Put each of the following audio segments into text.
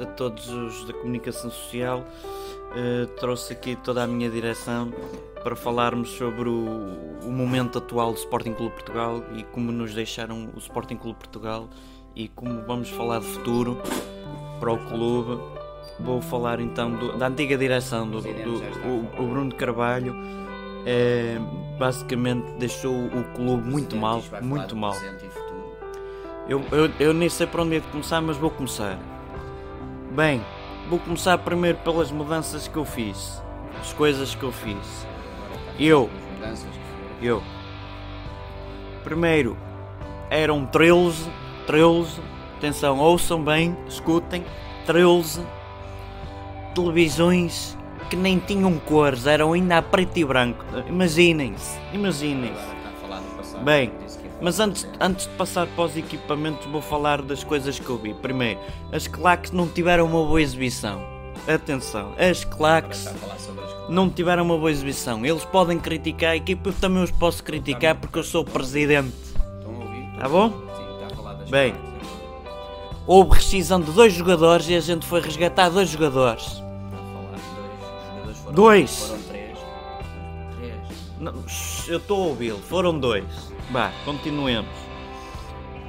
A todos os da comunicação social. Uh, trouxe aqui toda a minha direção para falarmos sobre o, o, momento atual do Sporting Clube Portugal e como nos deixaram o Sporting Clube Portugal e como vamos falar de futuro para o clube. Vou falar então do, da antiga direção do, do o, o, Bruno Carvalho. É, basicamente deixou o clube muito mal, muito mal. Eu, eu, eu nem sei para onde é de começar, mas vou começar. Bem, vou começar primeiro pelas mudanças que eu fiz. As coisas que eu fiz. Eu. Eu. Primeiro, eram 13. 13. Atenção, ouçam bem, escutem. 13 televisões que nem tinham cores, eram ainda a preto e branco. Imaginem-se, imaginem-se. Bem, mas antes, antes de passar para os equipamentos, vou falar das coisas que eu vi. Primeiro, as claques não tiveram uma boa exibição. Atenção, as claques não tiveram uma boa exibição. Eles podem criticar a equipa, eu também os posso criticar porque eu sou o presidente. Tá bom? Bem, houve rescisão de dois jogadores e a gente foi resgatar dois jogadores. Dois. Foram três. Três. eu estou a ouvi-lo, foram dois. Bah, continuemos.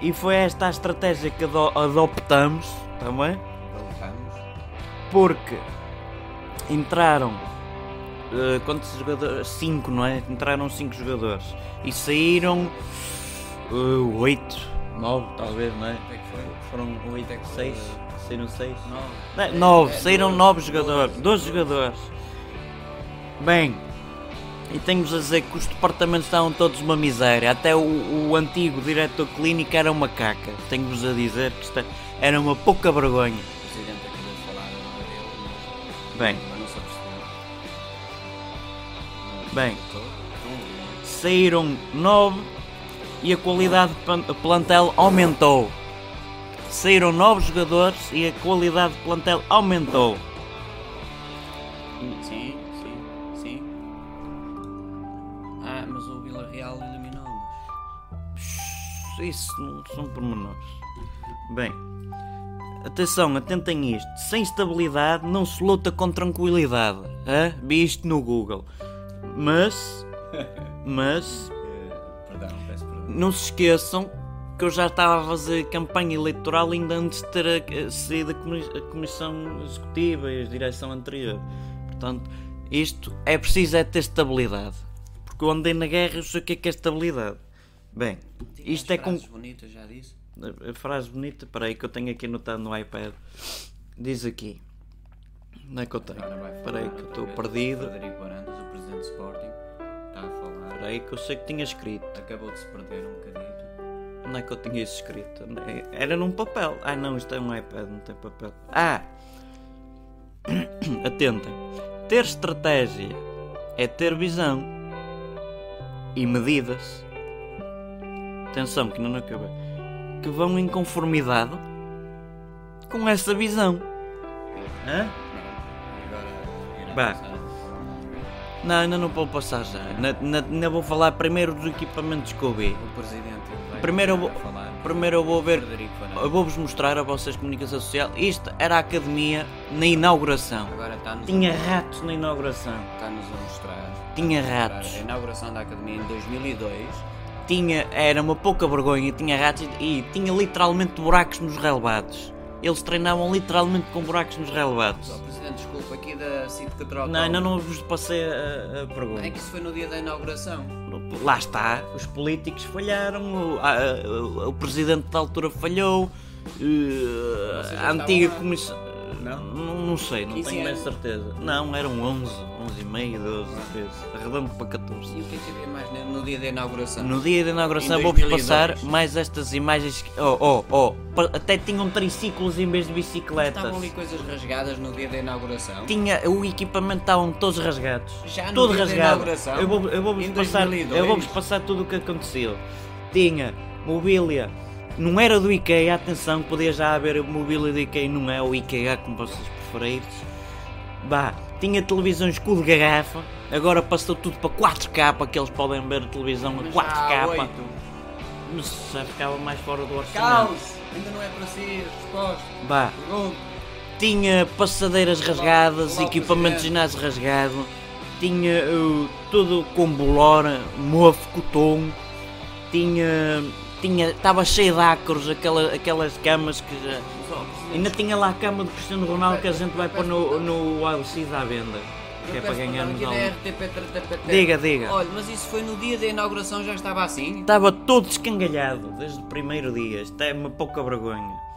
E foi esta a estratégia que adoptamos também. Adoptamos. Porque entraram. Uh, quantos jogadores? 5, não é? Entraram 5 jogadores. E saíram. 8, uh, 9 talvez, não é? é Foram 8, 6. É saíram 6? 9. 9, saíram 9 jogadores. 12 jogadores. Bem, e tenho-vos a dizer que os departamentos estavam todos uma miséria. Até o, o antigo diretor clínico era uma caca. Tenho-vos a dizer que era uma pouca vergonha. O presidente acabou de falar Bem. Bem. Saíram nove e a qualidade de plantel aumentou. Saíram nove jogadores e a qualidade de plantel aumentou. Sim. Isso não são pormenores. Bem, atenção, atentem isto. Sem estabilidade não se luta com tranquilidade. Hã? Vi isto no Google. Mas. Mas. perdão, peço perdão. Não se esqueçam que eu já estava a fazer campanha eleitoral ainda antes de ter saído a comissão executiva e a direção anterior. Portanto, isto é preciso é ter estabilidade. Porque eu andei na guerra e sei o que é que é estabilidade. Bem, Tinha isto é com. bonitas, já disse? A frase bonita, peraí que eu tenho aqui anotado no iPad. Diz aqui. Não é que eu tenho. Espera aí que eu estou perdido. Frederico Barandas, o presidente do Sporting, está a falar. Espera aí que eu sei que tinha escrito. Acabou de se perder um bocadinho. Onde é que eu tinha isso escrito? Era num papel. Ah não, isto é um iPad, não tem papel. Ah! Atentem. Ter estratégia é ter visão e medidas, atenção que não acabei, que vão em conformidade com essa visão. Hã? Bah. Não, ainda não vou passar já. Ainda, vou falar primeiro dos equipamentos que eu vi. O presidente primeiro eu vou. Primeiro eu vou ver. Eu vou-vos mostrar a vocês comunicação social. Isto era a academia na inauguração. Agora está Tinha ratos na inauguração. Está-nos a mostrar. Tinha ratos. A inauguração da academia em 2002. Tinha, era uma pouca vergonha, tinha ratos e tinha literalmente buracos nos relevados. Eles treinavam literalmente com buracos nos relevados. Oh, Presidente, desculpa, aqui da Cito Catrocó. Não, ainda não vos passei a, a, pergunta. É que isso foi no dia da inauguração. Lá está, os políticos falharam, o, a, o Presidente da altura falhou, uh, a antiga comissão não? Não, não sei, não tenho bem certeza. Não, eram 11, 11 e meio, 12, 13, arredando para 14. E o que é que havia mais no dia da inauguração? No dia da inauguração vou-vos passar mais estas imagens. Que, oh, oh, oh, até tinham triciclos em vez de bicicletas. Estavam ali coisas rasgadas no dia da inauguração? Tinha, o equipamento estavam todos rasgados. Já no todo dia rasgado. da inauguração? Eu vou-vos eu vou passar, eu vou passar tudo o que aconteceu. Tinha mobília não era do IKEA, atenção, podia já haver mobília do IKEA, não é o IKEA como vocês preferirem. Bah, tinha televisões de garrafa, agora passou tudo para 4K, que eles podem ver a televisão a 4K. Mas já ficava mais fora do orçamento. Caos! Ainda não é para si, resposta. Bah, tinha passadeiras rasgadas, Olá, equipamento de presidente. ginásio rasgado, tinha uh, tudo com bolora, mofo, cotom, tinha. Tinha estava cheio de ácaros, aquela, aquelas camas que já. Ainda tinha lá a cama do Cristiano Ronaldo que a gente vai pôr no, no LX à venda. Que é para ganharmos algo. da. Diga, diga. Olha, mas isso foi no dia da inauguração, já estava assim? Estava todo escangalhado desde o primeiro dia. Isto é uma pouca vergonha.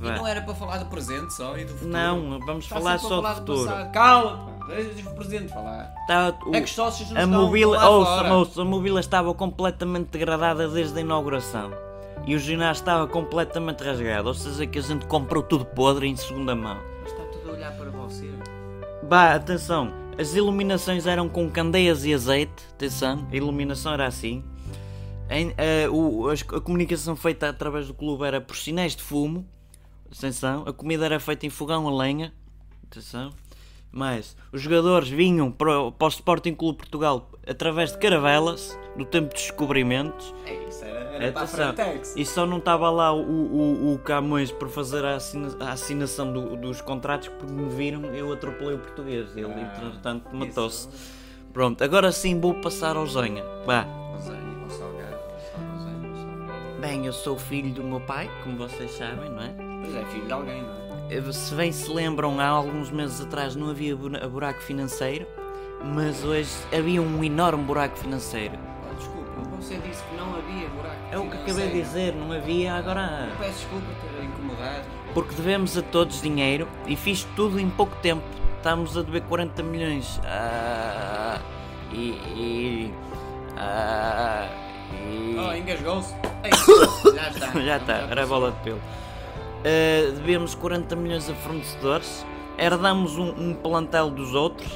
E não era para falar do presente só e do futuro? Não, vamos falar só do futuro. Cala, pá. Deixa o presente falar. Tá, o- É que os sócios não a estão mobília, lá ouça, fora. ouça, a mobília estava completamente degradada desde a inauguração. E o ginásio estava completamente rasgado. Ou seja, que a gente comprou tudo podre em segunda mão. Mas está tudo a olhar para você. Bah, atenção, as iluminações eram com candeias e azeite. Atenção, a iluminação era assim. Em- eh, o- a comunicação feita através do clube era por sinais de fumo. Atenção, a comida era feita em fogão a lenha. Atenção. Mas os jogadores vinham para, o- para o Sporting Clube Portugal através de caravelas, do tempo dos descobrimentos. É isso, era, era para a Atenção, Frentex. e só não estava lá o, o, o Camões para fazer a, assina- a assinação do- dos contratos porque me viram eu atropelei o português. Ele, Ah, entretanto, matou-se. Pronto, agora sim vou passar ao Zenha. Vá. Salgado, salgado. Bem, eu sou filho do meu pai, como vocês sabem, não é? Mas é filho de alguém, não é? Se bem se lembram, há alguns meses atrás não havia bura- buraco financeiro, mas hoje havia um enorme buraco financeiro. Oh, desculpa, você disse que não havia buraco. É o que acabei de dizer, não havia, agora há. Peço desculpa ter incomodado. Porque devemos a todos dinheiro e fiz tudo em pouco tempo. Estamos a dever 40 milhões. Ah, e. e ah, e- Oh, engasgou-se. Já está. já está, era a bola de pelo. Ah, devemos 40 milhões a fornecedores. Herdamos um, um plantel dos outros.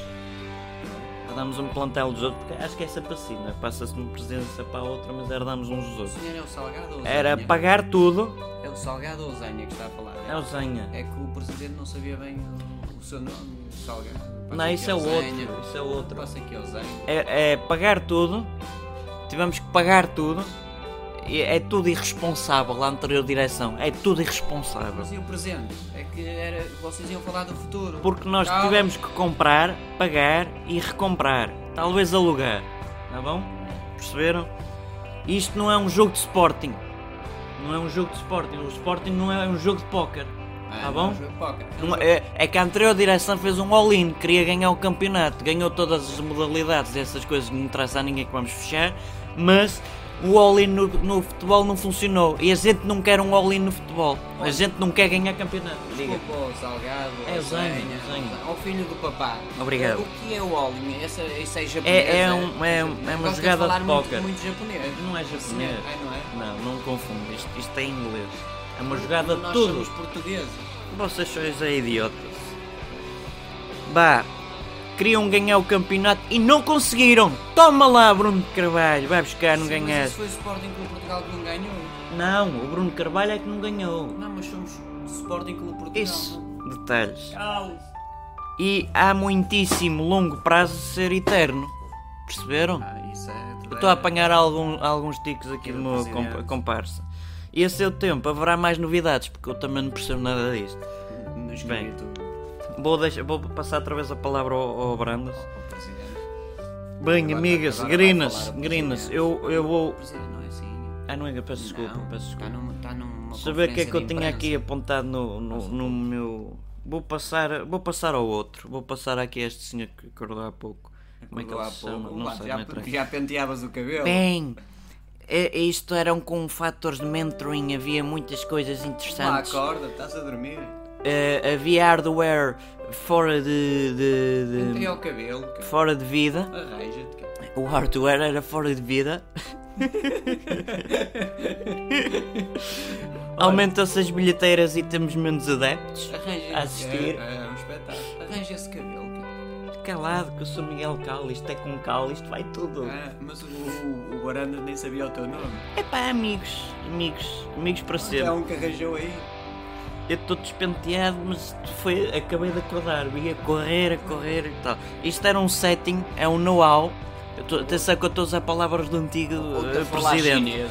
Herdamos um plantel dos outros. porque Acho que é é? Passa-se de uma presidência para a outra, mas herdamos uns dos O outros. senhor é o salgado ou o Era pagar tudo. É o salgado ou o Zenha que está a falar? É o Zenha. É que o presidente não sabia bem o, o seu nome, o salgado. Não, isso é o outro. Isso é o outro. Passa aqui ao é, é pagar tudo. Tivemos que pagar tudo. É tudo irresponsável a anterior direção. É tudo irresponsável. Mas e o presente? É que era, vocês iam falar do futuro. Porque nós Calma. tivemos que comprar, pagar e recomprar. Talvez alugar. Tá bom? Perceberam? Isto não é um jogo de Sporting. Não é um jogo de Sporting. O Sporting não é um jogo de póquer. Ah, Tá não, bom? jogo de póquer. É É, é que a anterior direção fez um all-in, queria ganhar o campeonato, ganhou todas as modalidades, essas coisas que não interessa a ninguém que vamos fechar, mas o all-in no, no futebol não funcionou e a gente não quer um all-in no futebol, a gente não quer ganhar campeonato. Diga. Desculpa, o salgado, É o Zenha, ao filho do papá. Obrigado. O que é o Olin? Essa, essa é japonesa? É, é, um- é, é uma Gosta jogada de muito- póquer. Muito, japonês. Não é japonês. Ah, não é? Não, não confundo, isto, isto é inglês. É uma jogada de Nós tudo. somos portugueses. Vocês sois é idiotas. Bah, queriam ganhar o campeonato e não conseguiram. Toma lá, Bruno Carvalho, vai buscar, não Sim, mas ganhaste. isso foi o Sporting Clube Portugal que não ganhou. Não, o Bruno Carvalho é que não ganhou. Não, mas somos Sporting Clube Portugal. Isso, detalhes. E há muitíssimo longo prazo de ser eterno. Perceberam? Ah, isso é... Eu estou a apanhar algum, alguns ticos aqui do do meu comparsa. E a seu tempo haverá mais novidades, porque eu também não percebo nada disto. No Bem. escrito Vou, deixar, vou passar outra vez a palavra ao, ao Brandas. Bem, amigas, grinas, grinas, eu, eu vou. é assim. Ah, não é, peço desculpa, peço desculpa. Está, numa, está numa Saber o que é que eu tinha aqui apontado no, no, no meu. Vou passar, vou passar ao outro. Vou passar aqui a este senhor que acordou há pouco. Como é que ele se chama? Não sei, já, interessa. já penteavas o cabelo. Bem, é- isto eram com fatores de mentoring, havia muitas coisas interessantes. acorda, estás a dormir. Eh, havia hardware fora de, de- de- o cabelo, fora de vida. Arranja-te. O hardware era fora de vida. Aumentam-se as bilheteiras e temos menos adeptos. Arranja A assistir. É, é um espetáculo. Arranja esse cabelo, cara. Calado que eu sou Miguel Cal, isto é com Cal, isto vai tudo. Ah, mas o, o, o nem sabia o teu nome. É pá, amigos, amigos, amigos para É sempre. um que arranjou aí. Eu estou despenteado, mas foi, acabei de acordar, ia correr, a correr e tal. Isto era um setting, é um know-how. Atenção que eu estou a usar palavras do antigo falar presidente. chinês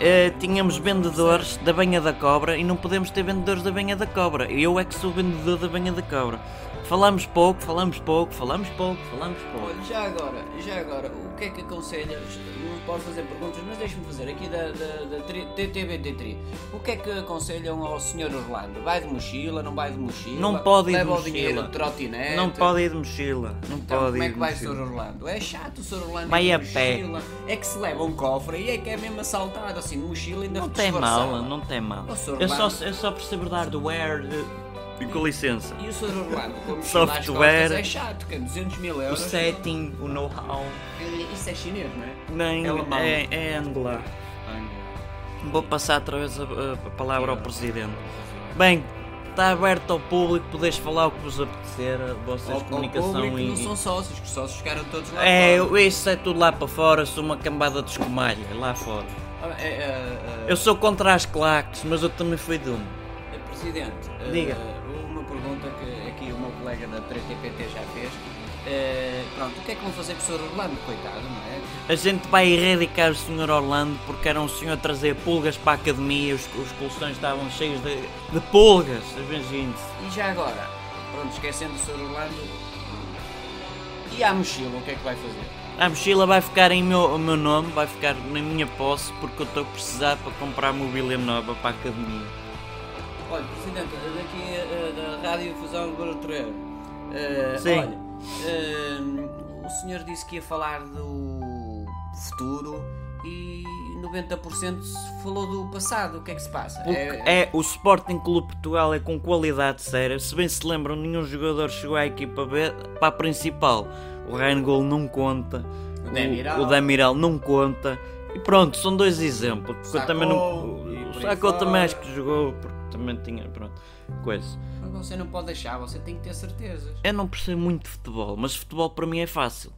eh, tínhamos vendedores da banha da cobra e não podemos ter vendedores da banha da cobra. Eu é que sou vendedor da banha da cobra. Falamos pouco, falamos pouco, falamos pouco, falamos pouco. Olha, já agora, já agora, o que é que aconselhas? Não pode fazer perguntas, mas deixa-me fazer aqui da, da, da tri- TTBT3. O que é que aconselham ao Sr. Orlando? Vai de mochila, não vai de mochila? Não pode ir de Leva o mochila. dinheiro de trotinete? Não pode ir de mochila. Não Então, pode como é que vai o Sr. mochila. Orlando? É chato o Sr. Orlando Vai a de pé. mochila. É que se leva um cofre e é que é mesmo assaltado, assim, de mochila ainda Não tem mal, não tem mal. Eu só, eu só percebo dar do wear. eh, Com licença. E o Sr. Orlando, com a mochila às Software. costas, é chato, que é 200 mil O euros. setting, o know-how. Isso é chinês, não é? Nem É alemão. é, é angular. Vou passar outra vez a, a- palavra ao Presidente. Bem, está aberto ao público, podeis falar o que vos apetecer, a vocês Ao, de ao comunicação público e. não são sócios, que os sócios ficaram todos lá É, fora. isso é tudo lá para fora, sou uma cambada de escumalha, lá fora. Ah, é, é, é, Eu sou contra as claques, mas eu também fui de um. é, Presidente, eh, Diga. uma pergunta que aqui o meu colega da 3TPT já fez. Eh, pronto, o que é que vão fazer com o Sr. Orlando, coitado, não é? A gente vai erradicar o Sr. Orlando porque era um senhor a trazer pulgas para a academia, os, os colchões estavam cheios de, de pulgas, imagine-se. E já agora, pronto, esquecendo o Sr. Orlando, e a mochila, o que é que vai fazer? A mochila vai ficar em meu, meu nome, vai ficar na minha posse porque eu estou a precisar para comprar mobília nova para a academia. Olha, Presidente, daqui eh, da Rádio Fusão Barra Torreiro. Eh, Sim. Olha, eh, o senhor disse que ia falar do futuro e 90% falou do passado. O que é que se passa? Porque é, o Sporting Clube Portugal é com qualidade séria. Se bem se lembram, nenhum jogador chegou à equipa B para a principal. O Rangel não conta, O Demiral. o, o Demiral não conta. E pronto, são dois exemplos. Porque eu Sacou, também não. O Sacou também acho que jogou, porque também tinha. Pronto, coisa. Mas você não pode deixar, você tem que ter certezas. Eu não percebo muito de futebol, mas futebol para mim é fácil.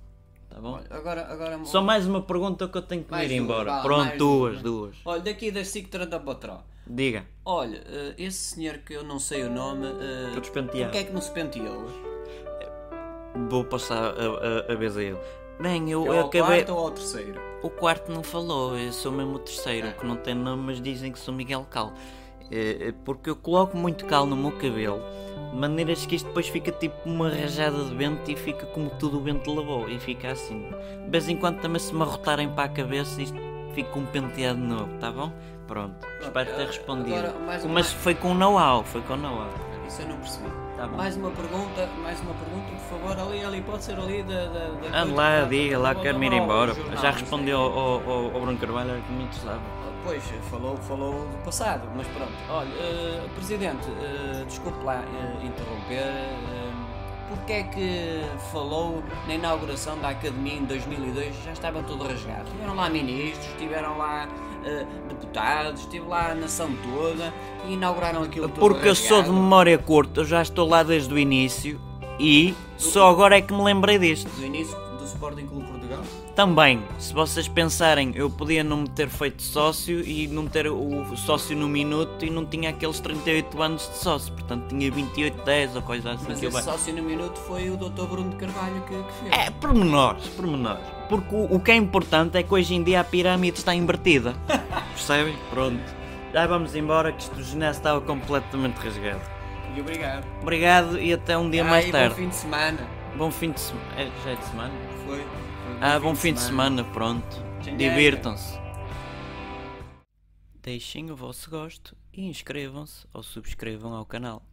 Tá bom? Olha, agora, agora Só mais uma pergunta que eu tenho que Mais ir duas, embora. vá, Pronto, duas, duas. duas. Olha, daqui da SIC Tranta Patró. Diga. Olha, eh, esse senhor que eu não sei o nome, eh, Estou despenteado. por que é que não se penteou? Vou passar a, a, a vez a ele. Bem, eu, É eu ao acabei. quarto ou ao terceiro? O quarto não falou, eu sou mesmo o terceiro, É. que não tem nome, mas dizem que sou Miguel Cal. É porque eu coloco muito cal no meu cabelo, de maneiras que isto depois fica tipo uma rajada de vento e fica como tudo o vento levou, e fica assim. De vez em quando também se me arrotarem para a cabeça, isto fica um penteado novo, tá bom? Pronto, espero ter respondido. agora, mais Mas foi com know-how, foi com know-how. Isso eu não percebi. Tá. Mais uma pergunta, mais uma pergunta, por favor, ali, ali, pode ser ali da. da, da Ande lá, diga lá, quero-me ir embora. Já respondeu ao, ao, ao Bruno Carvalho, que me interessava. Pois, falou, falou do passado, mas pronto. Olha, eh, Presidente, eh, desculpe lá eh, interromper. eh, porque é que falou na inauguração da Academia em 2002? Já estava tudo rasgado. Tiveram lá ministros, tiveram lá eh, deputados, estive lá a nação toda e inauguraram aquilo tudo Porque eu sou de memória curta, eu já estou lá desde o início e só agora é que me lembrei disto. Do início do Sporting Clube Também, se vocês pensarem, eu podia não me ter feito sócio e não ter o sócio no minuto e não tinha aqueles 38 anos de sócio, portanto tinha 28, 10 ou coisa assim Mas que eu esse vai. sócio no minuto foi o Dr. Bruno de Carvalho que, que fez. É, pormenores, pormenores. Porque o, o que é importante é que hoje em dia a pirâmide está invertida. Percebem? Pronto. Já vamos embora que isto do ginásio estava completamente rasgado. E obrigado. Obrigado e até um dia Ah, mais tarde. Bom fim de semana. Bom fim de semana. É, já é de semana? Foi. Ah, bom fim de semana, pronto. Divirtam-se. Deixem o vosso gosto e inscrevam-se ou subscrevam ao canal.